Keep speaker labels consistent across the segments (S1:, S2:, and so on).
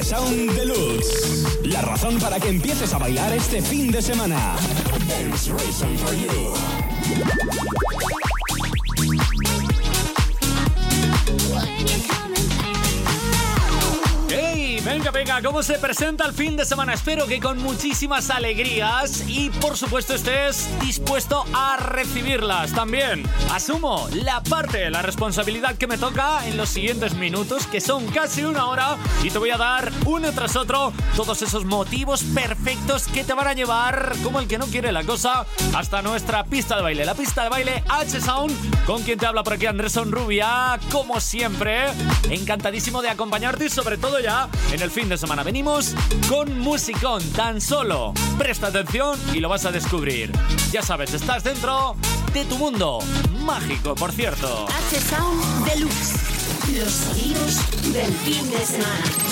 S1: Sound Deluxe. La razón para que empieces a bailar este fin de semana.
S2: ¿Cómo se presenta el fin de semana? Espero que con muchísimas alegrías y por supuesto estés dispuesto a recibirlas también. Asumo la parte, la responsabilidad que me toca en los siguientes minutos, que son casi una hora, y te voy a dar uno tras otro todos esos motivos perfectos que te van a llevar, como el que no quiere la cosa, hasta nuestra pista de baile. La pista de baile H-Sound, con quien te habla por aquí Andrés Rubia, como siempre, encantadísimo de acompañarte y sobre todo ya en el fin de semana venimos con musicón tan solo. Presta atención y lo vas a descubrir. Ya sabes, estás dentro de tu mundo. Mágico, por cierto.
S3: H-Sound Deluxe. Los sonidos del fin de semana.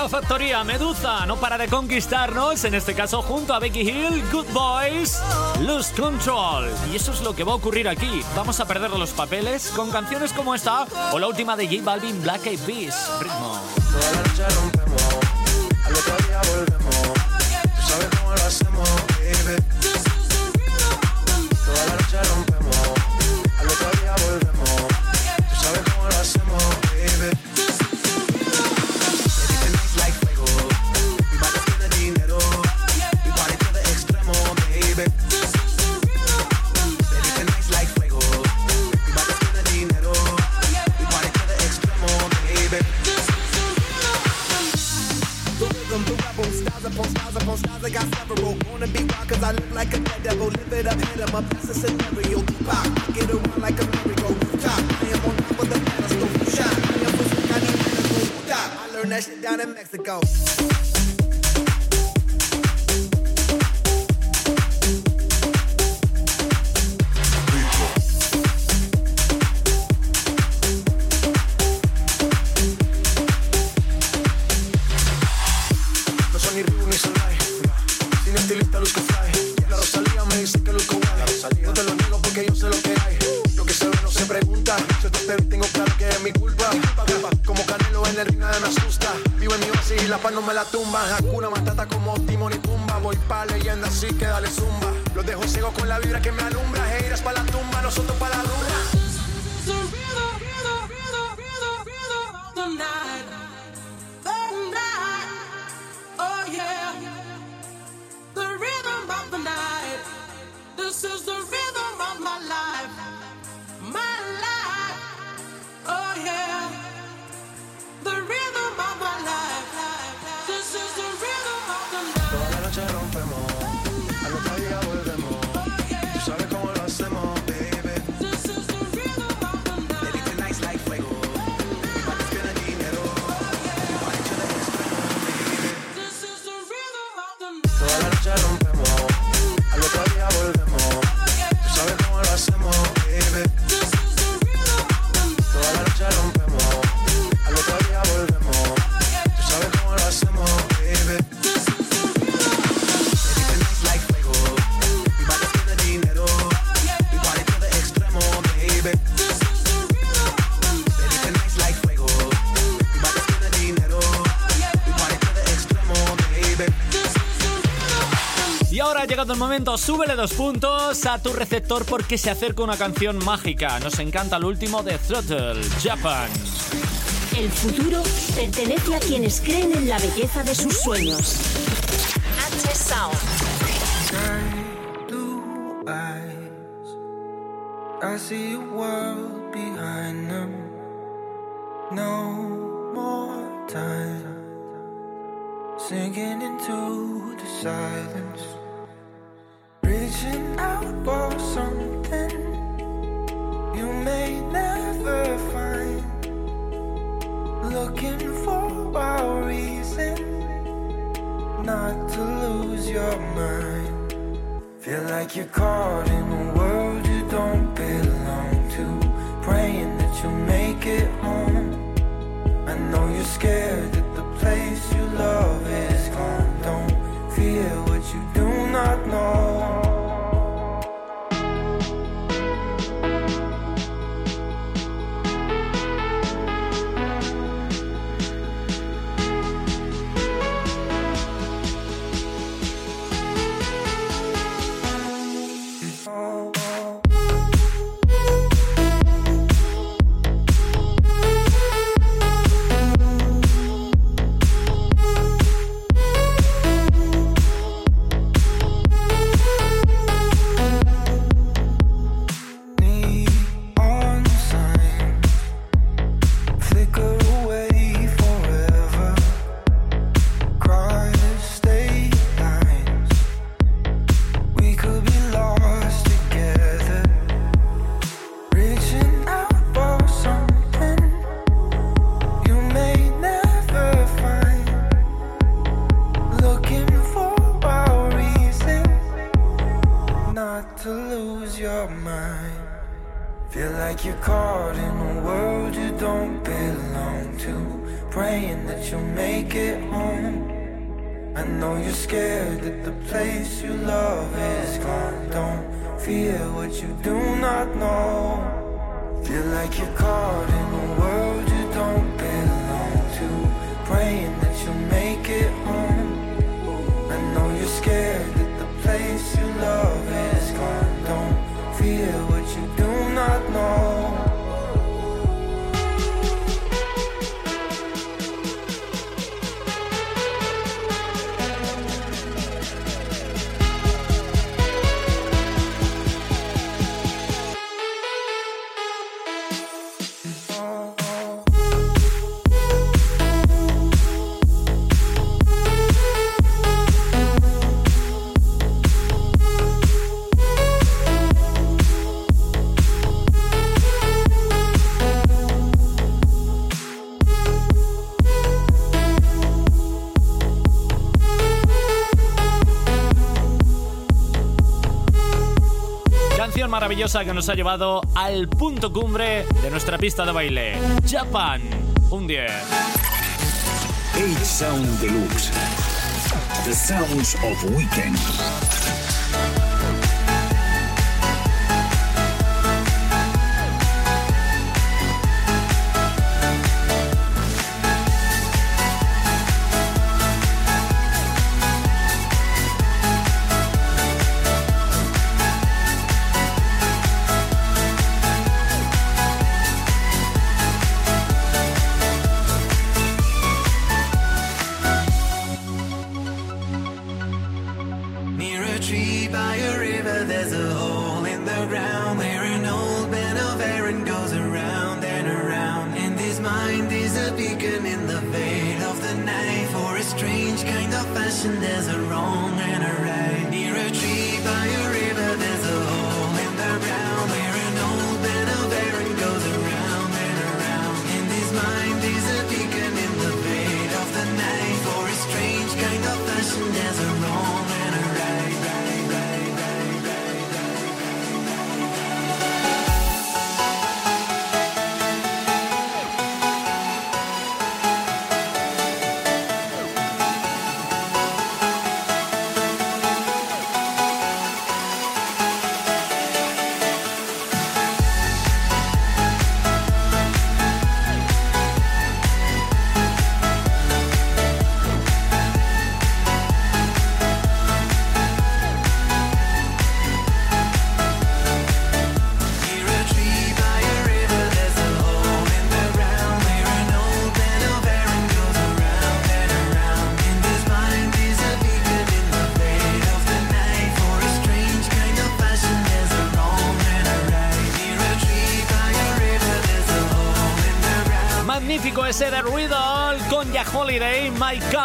S2: La factoría Medusa no para de conquistarnos, en este caso junto a Becky Hill, Good Boys, Lose Control. Y eso es lo que va a ocurrir aquí. Vamos a perder los papeles con canciones como esta o la última de J Balvin, Black Eyed Peas. Ritmo.
S4: Ring nada me asusta. La tumba. Hakuna Matata como Timon y Pumba. Voy pa' leyenda, así que dale zumba. Los dejo ciego con la vibra que me alumbra.
S2: Llegado el momento, súbele dos puntos a tu receptor porque se acerca una canción mágica. Nos encanta el último de Throttle, Japan.
S3: El futuro pertenece a quienes creen en la belleza de sus sueños. H Sound. I see a world behind them. No more time. Sinking into the silence. Reaching out for something you may never find. Looking for a reason not to lose your mind. Feel like you're caught in a world you don't belong to. Praying that you'll make it home. I know you're scared that the place you love is gone. Don't fear what you do not know.
S2: Maravillosa que nos ha llevado al punto cumbre de nuestra pista de baile. Japan, un 10.
S1: H-Sound Deluxe. The Sounds of Weekend.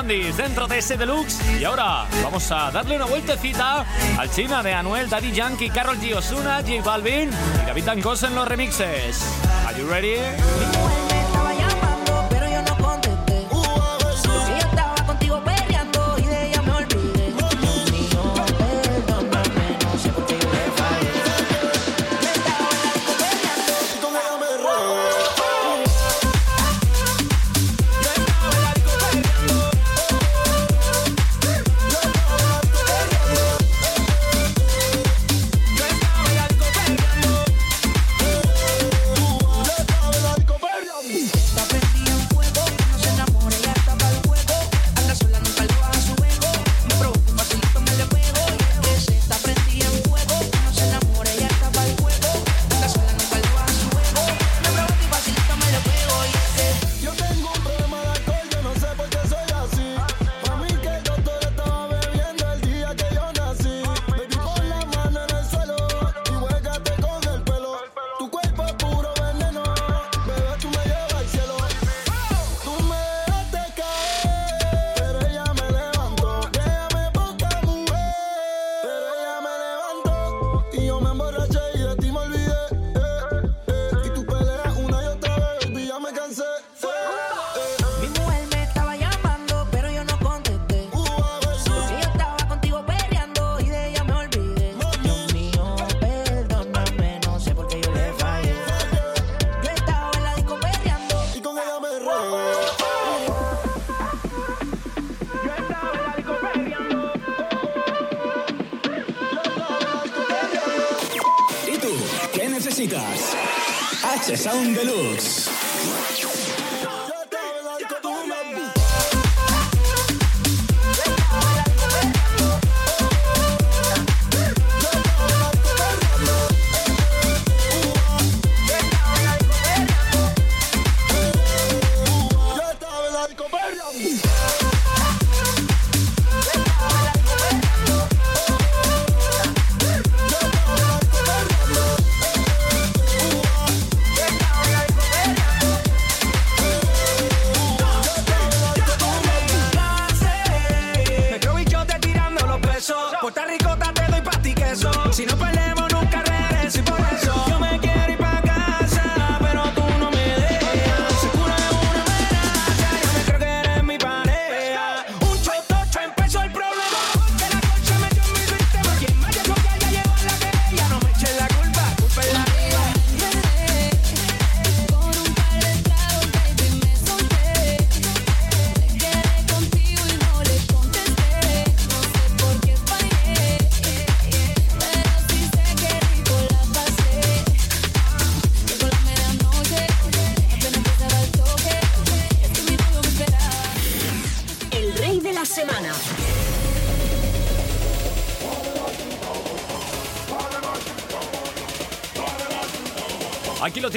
S5: Dentro de ese deluxe. Y ahora vamos a darle una vueltecita al China de Anuel, Daddy Yankee, Carol G. Osuna, J Balvin y David Dancos en los remixes. ¿Are you ready?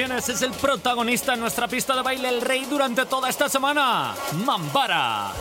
S2: es el
S5: protagonista en nuestra pista de baile, el rey durante toda esta semana, Mambara.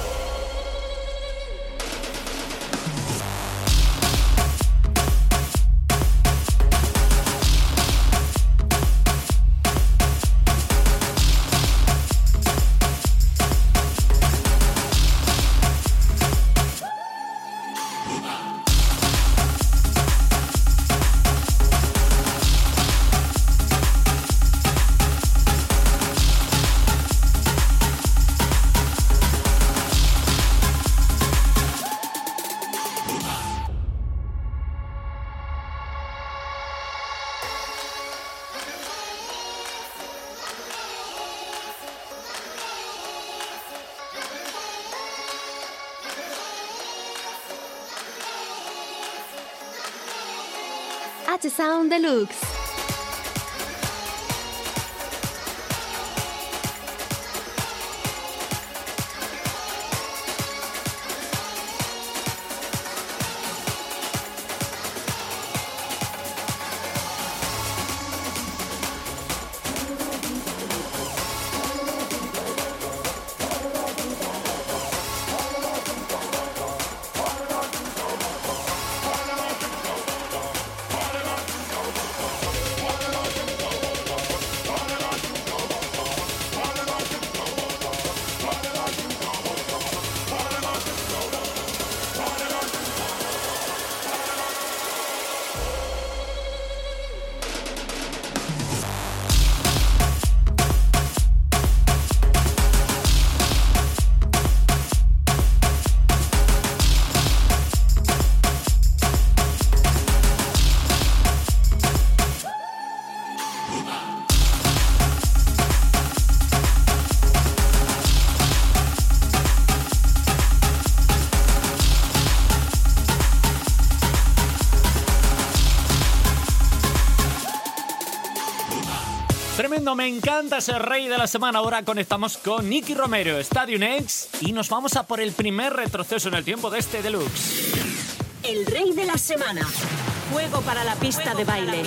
S6: H-Sound Deluxe.
S2: Me encanta ser rey de la semana. Ahora conectamos con Nicky Romero, Stadium X, y nos vamos a por el primer retroceso en el tiempo de este deluxe.
S7: El rey de la semana. Juego para la pista de baile.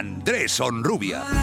S8: Andrés Onrubia.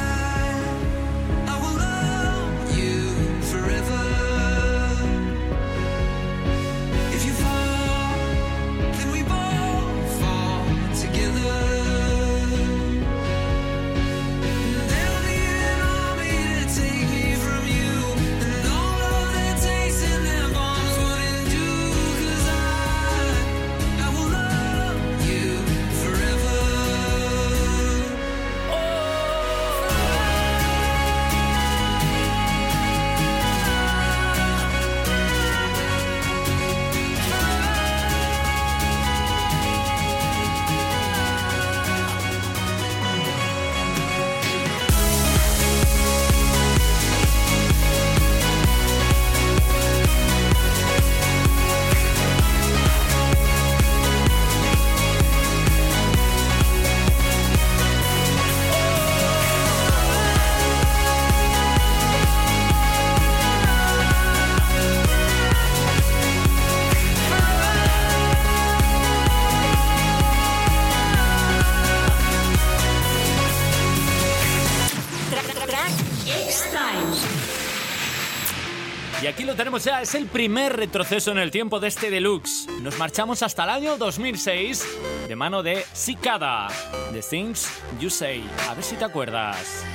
S2: Es el primer retroceso en el tiempo de este deluxe. Nos marchamos hasta el año 2006 de mano de Cicada, The Things You Say. A ver si te acuerdas.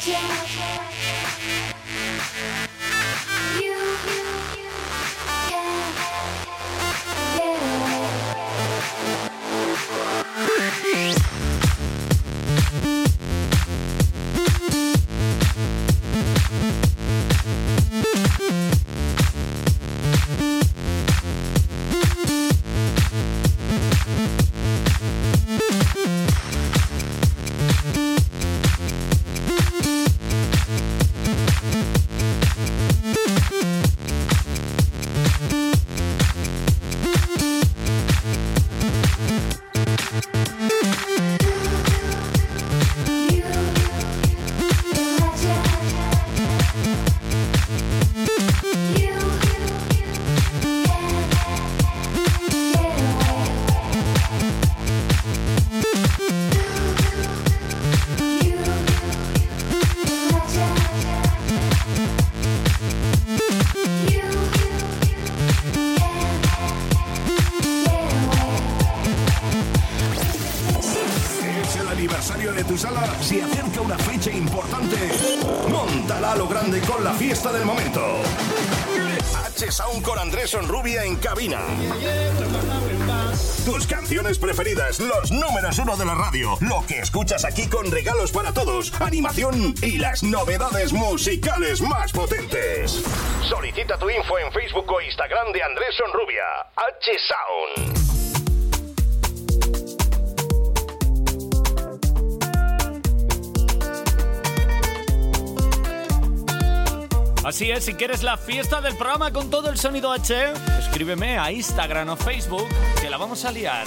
S6: 家乡 de la radio. Lo que escuchas aquí con regalos para todos, animación y las novedades musicales más potentes. Solicita tu info en Facebook o Instagram de Andrés Sonrubia. H-Sound.
S2: Así es, si quieres la fiesta del programa con todo el sonido H, escríbeme a Instagram o Facebook que la vamos a liar.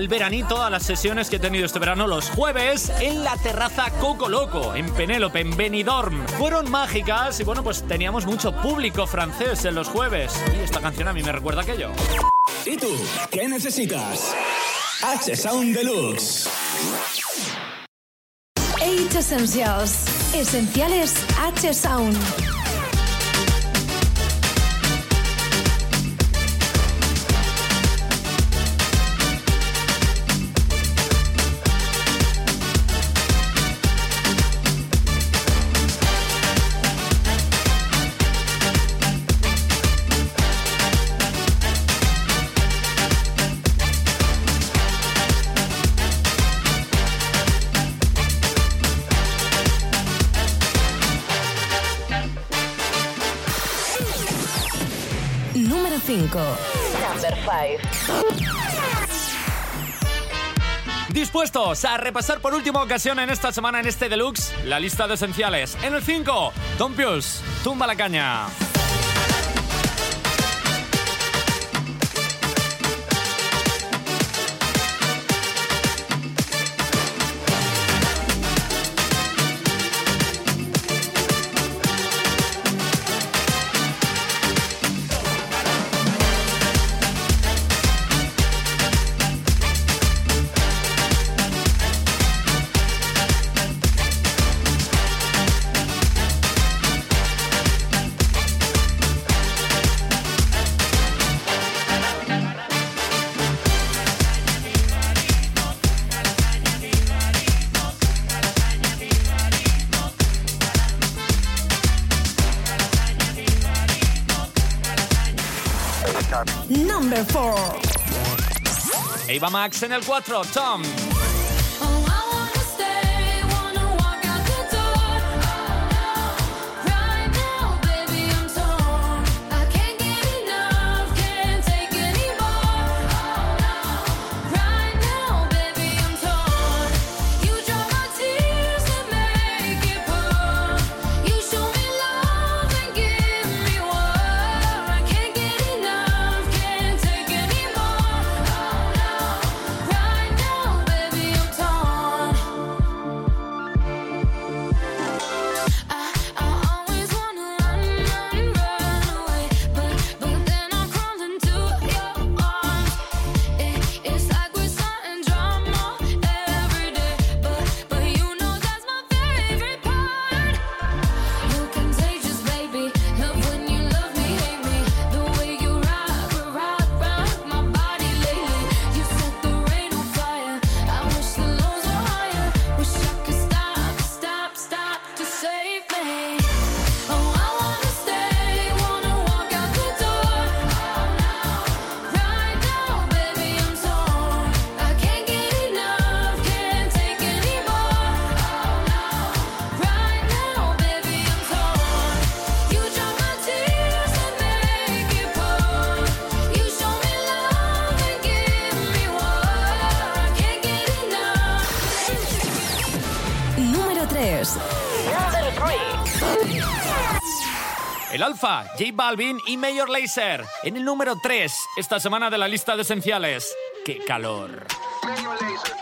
S2: al veranito, a las sesiones que he tenido este verano los jueves en la terraza Coco Loco, en Penélope, en Benidorm. Fueron mágicas y bueno, pues teníamos mucho público francés en los jueves. Y esta canción a mí me recuerda aquello.
S1: ¿Y tú? ¿Qué necesitas? H-Sound Deluxe.
S9: H Essentials. Esenciales H-Sound.
S2: Dispuestos a repasar por última ocasión en esta semana en este deluxe la lista de esenciales. En el 5, Tom Pius, tumba la caña. Number 4.
S10: Eva Max en el 4, Tom. El Alfa, J Balvin y Mayor Laser. En el número 3, esta semana de la lista de esenciales. ¡Qué calor!
S11: Major Lazer.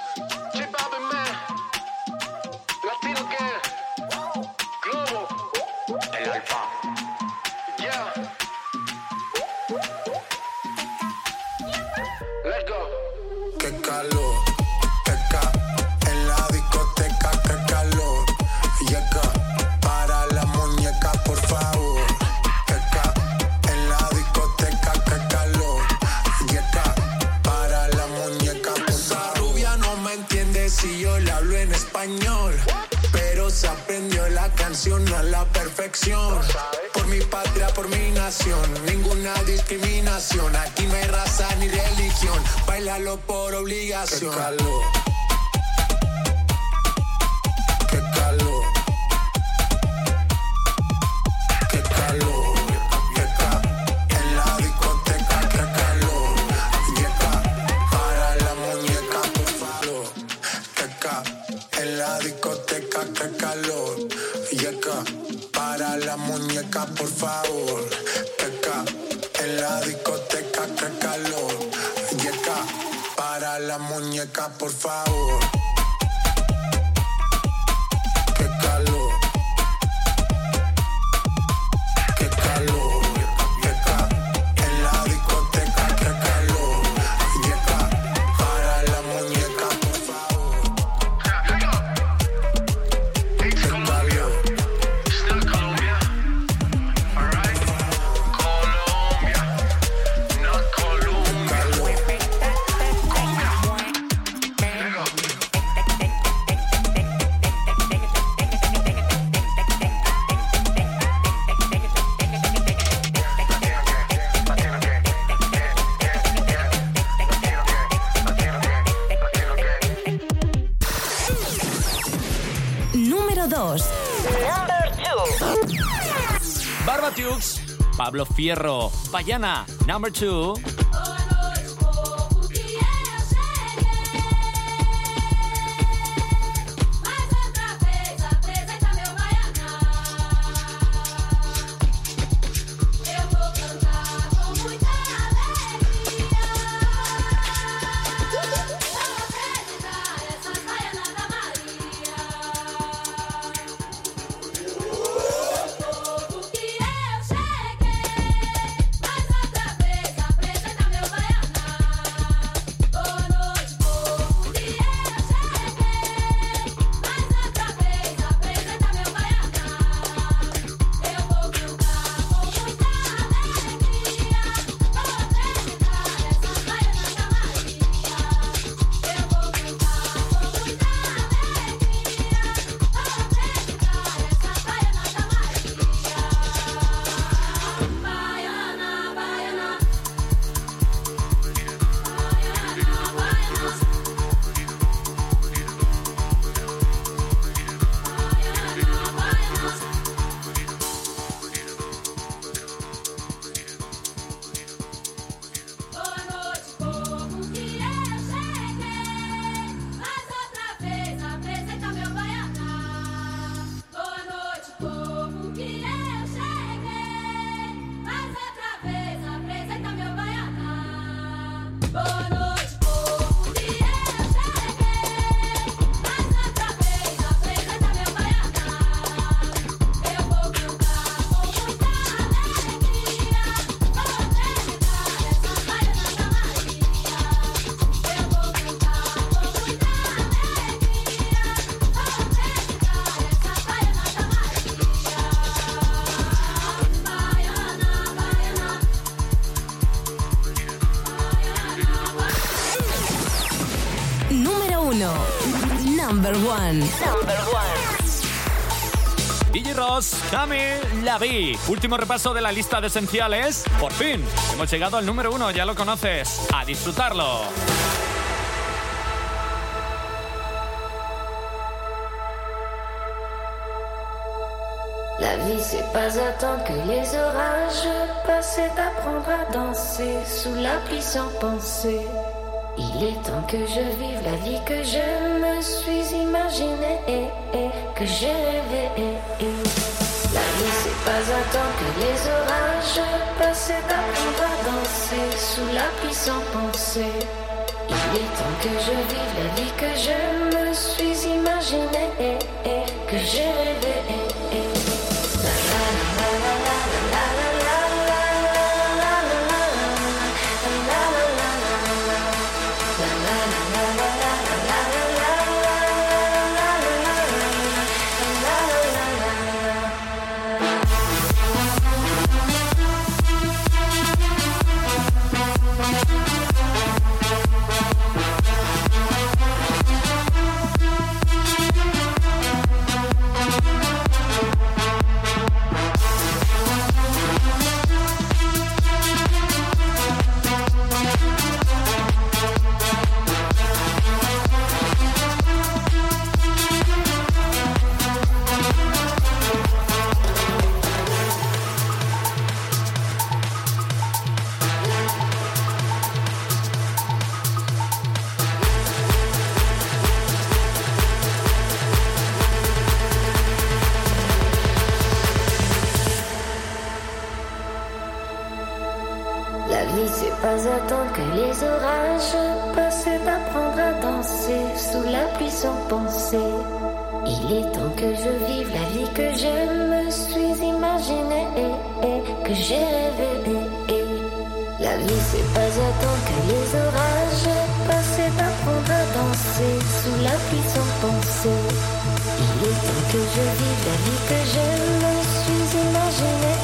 S11: obligación. El calor. muñeca, por favor. Qué calor.
S10: Dukes, Pablo Fierro, Payana, Number 2
S9: one.
S7: Number one.
S2: DJ Ross, Cami, la vi. Último repaso de la lista de esenciales. Por fin, hemos llegado al número uno, ya lo conoces. A disfrutarlo.
S12: La vie, c'est pas attendre que les orages passent, c'est apprendre à danser sous la pluie sans penser. Il est temps que je vive la vie que je me suis imaginée, et, que j'ai rêvé. La vie, c'est pas attendre que les orages passent, c'est apprendre à danser sous la pluie sans penser. Il est temps que je vive la vie que je me suis imaginée, et, que j'ai rêvé. Que je vive la vie que je me suis imaginée, et, et, que j'ai rêvé. et. La vie, c'est pas attendre que les orages passent, c'est apprendre à danser sous la pluie sans penser. Il est temps que je vive la vie que je me suis imaginée,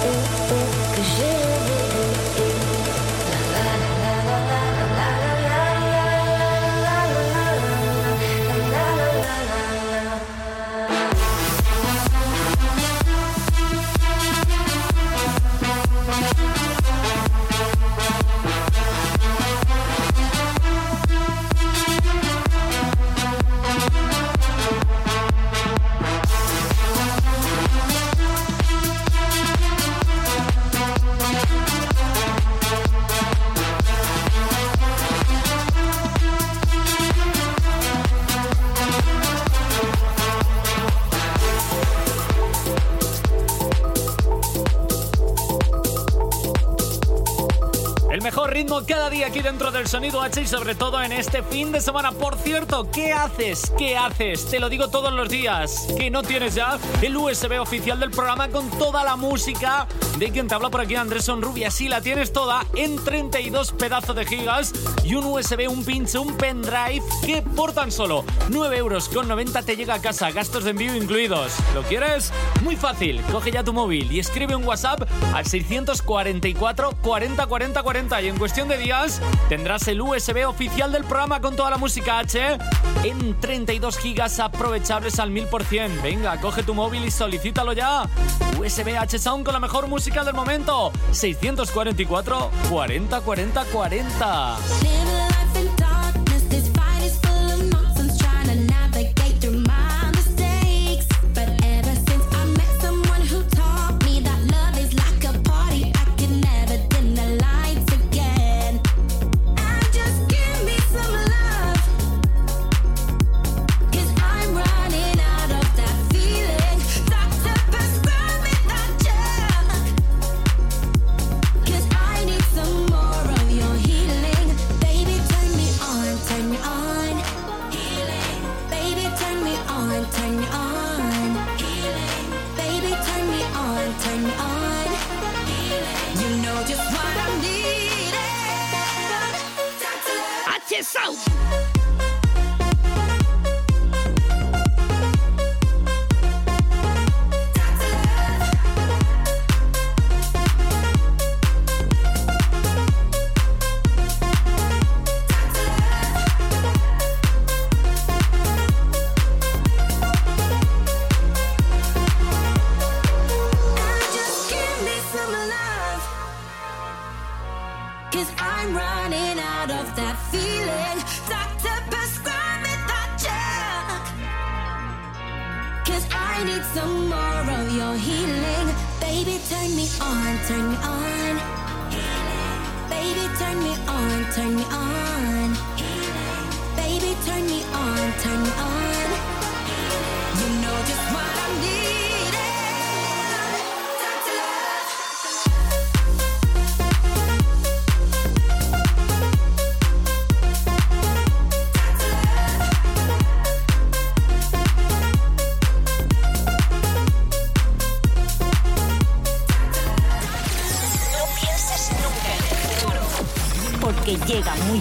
S2: aquí dentro del sonido H y sobre todo en este fin de semana. Por cierto, ¿qué haces? ¿Qué haces? Te lo digo todos los días. ¿Que no tienes ya el USB oficial del programa con toda la música de quien te habla por aquí, Andrés Sonrubia? Sí, la tienes toda en 32 pedazos de gigas y un USB, un pinche, un pendrive que por tan solo 9 euros con 90 te llega a casa, gastos de envío incluidos. ¿Lo quieres? Muy fácil. Coge ya tu móvil y escribe un WhatsApp al 644 40 40 40 y en cuestión de días tendrás el USB oficial del programa con toda la música H en 32 gigas aprovechables al 1000%. Venga, coge tu móvil y solicítalo ya. USB H Sound con la mejor música del momento. 644 40 40 40.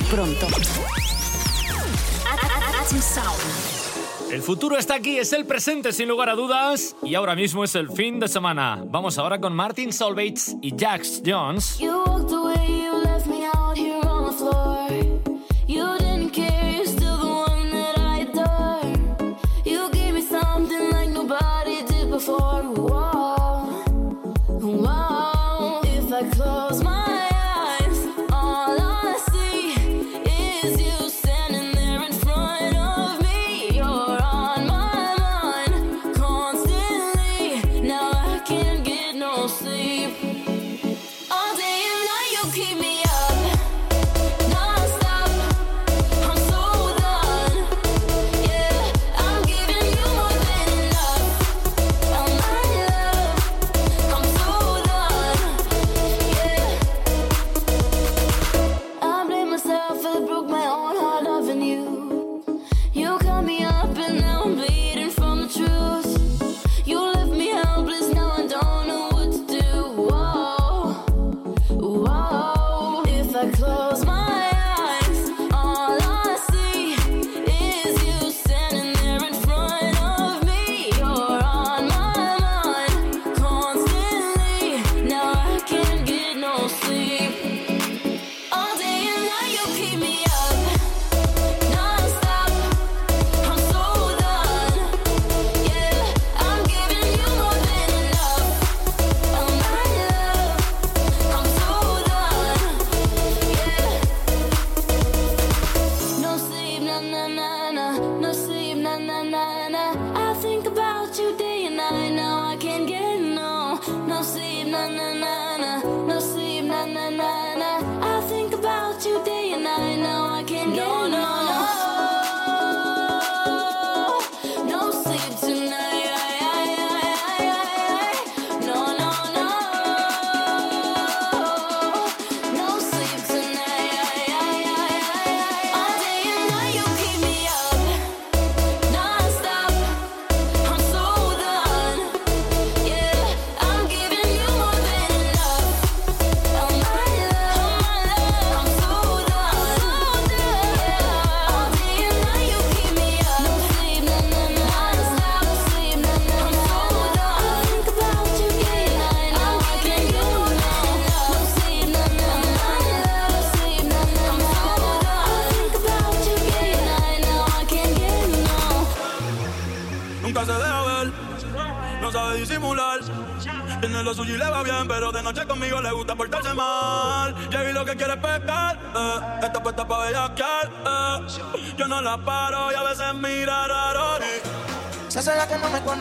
S8: pronto.
S13: El futuro está aquí, es el presente sin lugar a dudas y ahora mismo es el fin de semana. Vamos ahora con Martin Solveig y Jax Jones.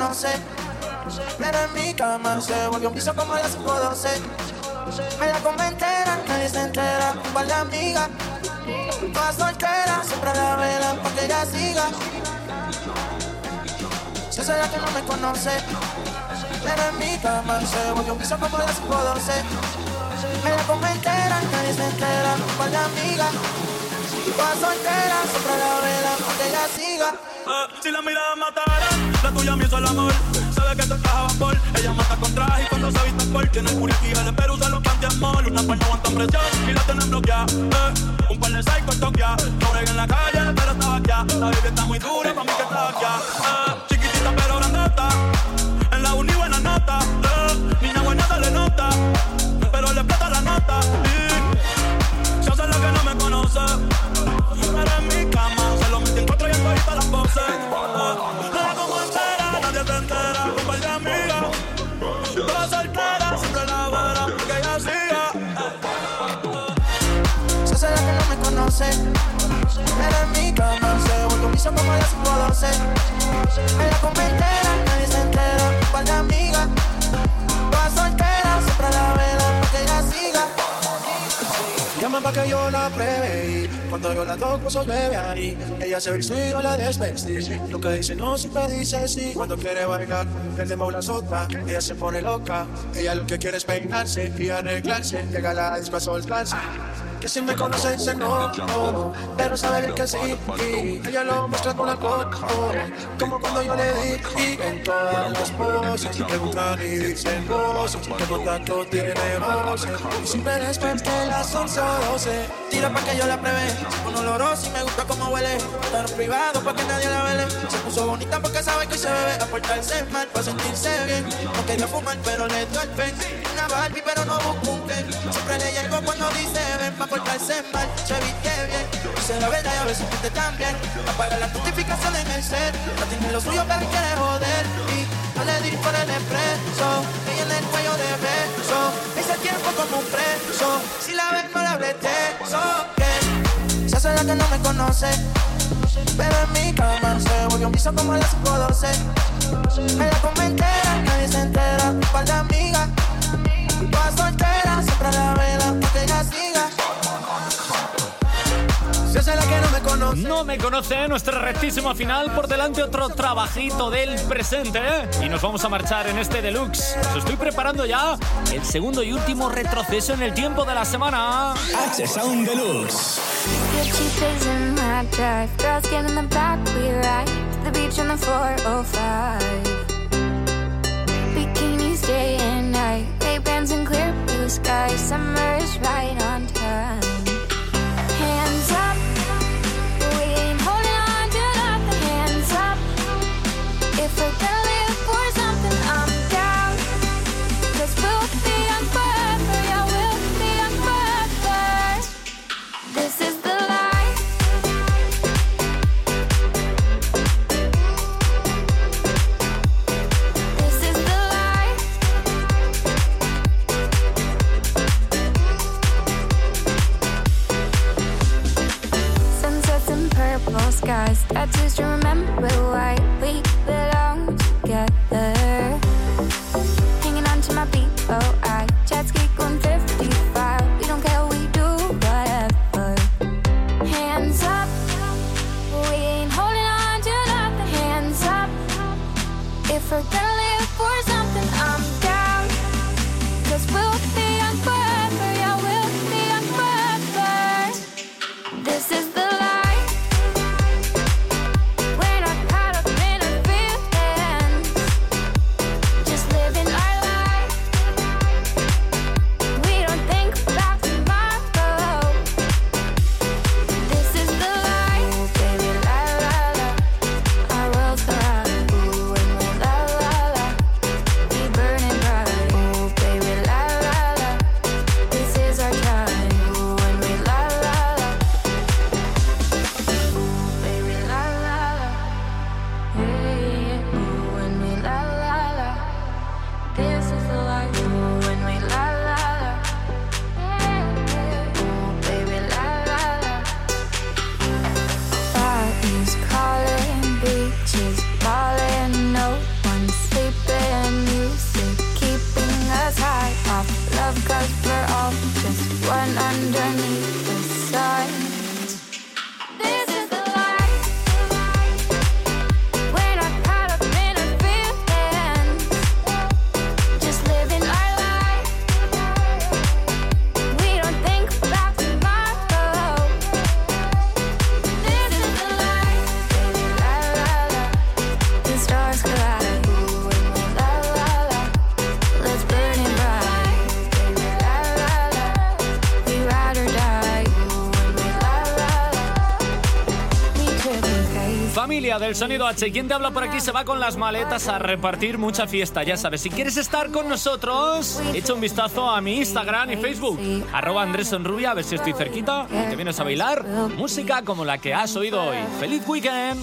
S14: no
S15: sé. Pero
S16: en mi cama se volvió un piso como las 512. Me la comí entera, nadie se entera. Un par de amigas, todas solteras, siempre la velan para que ella siga. Yo soy la que no me conoce. Pero en mi cama se volvió un piso como las 512. Me la comí entera, nadie se entera. Un par de amigas, todas solteras, siempre la velan para que ella siga.
S15: Eh, si la mirada matara, la tuya me hizo el amor. Sabe que te a vapor. Ella mata con traje y cuando se viste por tiene el curiosidad de Perú, usa los pan amor. Una par no aguantan presión y la tienen bloqueada. Eh. Un par de psychos toquea. No en la calle, pero estaba ya. La vida está muy dura, para mí que estaba aquí. Eh, chiquitita pero grandota. En la uni buena nota. Eh, niña buena se le nota. Pero le explota la nota. son como las doce. En la comida entera, nadie se entera. Par de amigas, todas solteras, siempre
S16: a la vela, pa' que ella siga. Llama pa' que yo la pruebe cuando yo la toco se bebe ahí. Ella se viste o la desvestís. Lo que dice no siempre dice sí. Cuando quiere bailar, el demo la sota. Ella se pone loca. Ella lo que quiere es peinarse y arreglarse. Llega la dispa a soltarse. Que si me conoce dice no, pero sabe bien que sí. Y ella lo muestra con alcohol, oh, como cuando yo le di. Y en todas las poses preguntan y dicen voces. ¿Qué contacto tiene voces? Y siempre después de las 11 o 12. Tira pa' que yo la pruebe. Un oloroso y me gusta como huele. Pero privado pa' que nadie la vele. Se puso bonita porque sabe que se bebe. A portarse mal pa' sentirse bien. No quería pero le dio el pen. Una Barbie, pero no busco un. Siempre le llego cuando dice ven pa' portarse mal. Se viste bien. Dice la verdad y a veces usted también. Apaga la justificación en el ser. No tiene lo suyo, pero quiere joder. Y no le di por el expreso. Ella en el cuello de beso. Ese tiempo como un preso. Si la ves, no le hables. Que se hace la que no me conoce. Pero en mi cama se volvió un piso como a las 512. Me la come entera, nadie se entera. Un par de amigas. Todas solteras, siempre a la vela, porque ella siga. Se hace la que no me conoce.
S2: No me conoce nuestro rectísimo final. Por delante otro trabajito del presente. ¿eh? Y nos vamos a marchar en este deluxe. Os estoy preparando ya el segundo y último retroceso en el tiempo de la semana.
S1: H Sound Deluxe.
S10: 405. Bikinis day and night, Ray-Bans and clear blue skies. Summer is right on guys. I just remember why we belong.
S2: Del Sonido H, quien te habla por aquí se va con las maletas a repartir mucha fiesta, ya sabes. Si quieres estar con nosotros, echa un vistazo a mi Instagram y Facebook, arroba Sonrubia, a ver si estoy cerquita te vienes a bailar música como la que has oído hoy. ¡Feliz weekend!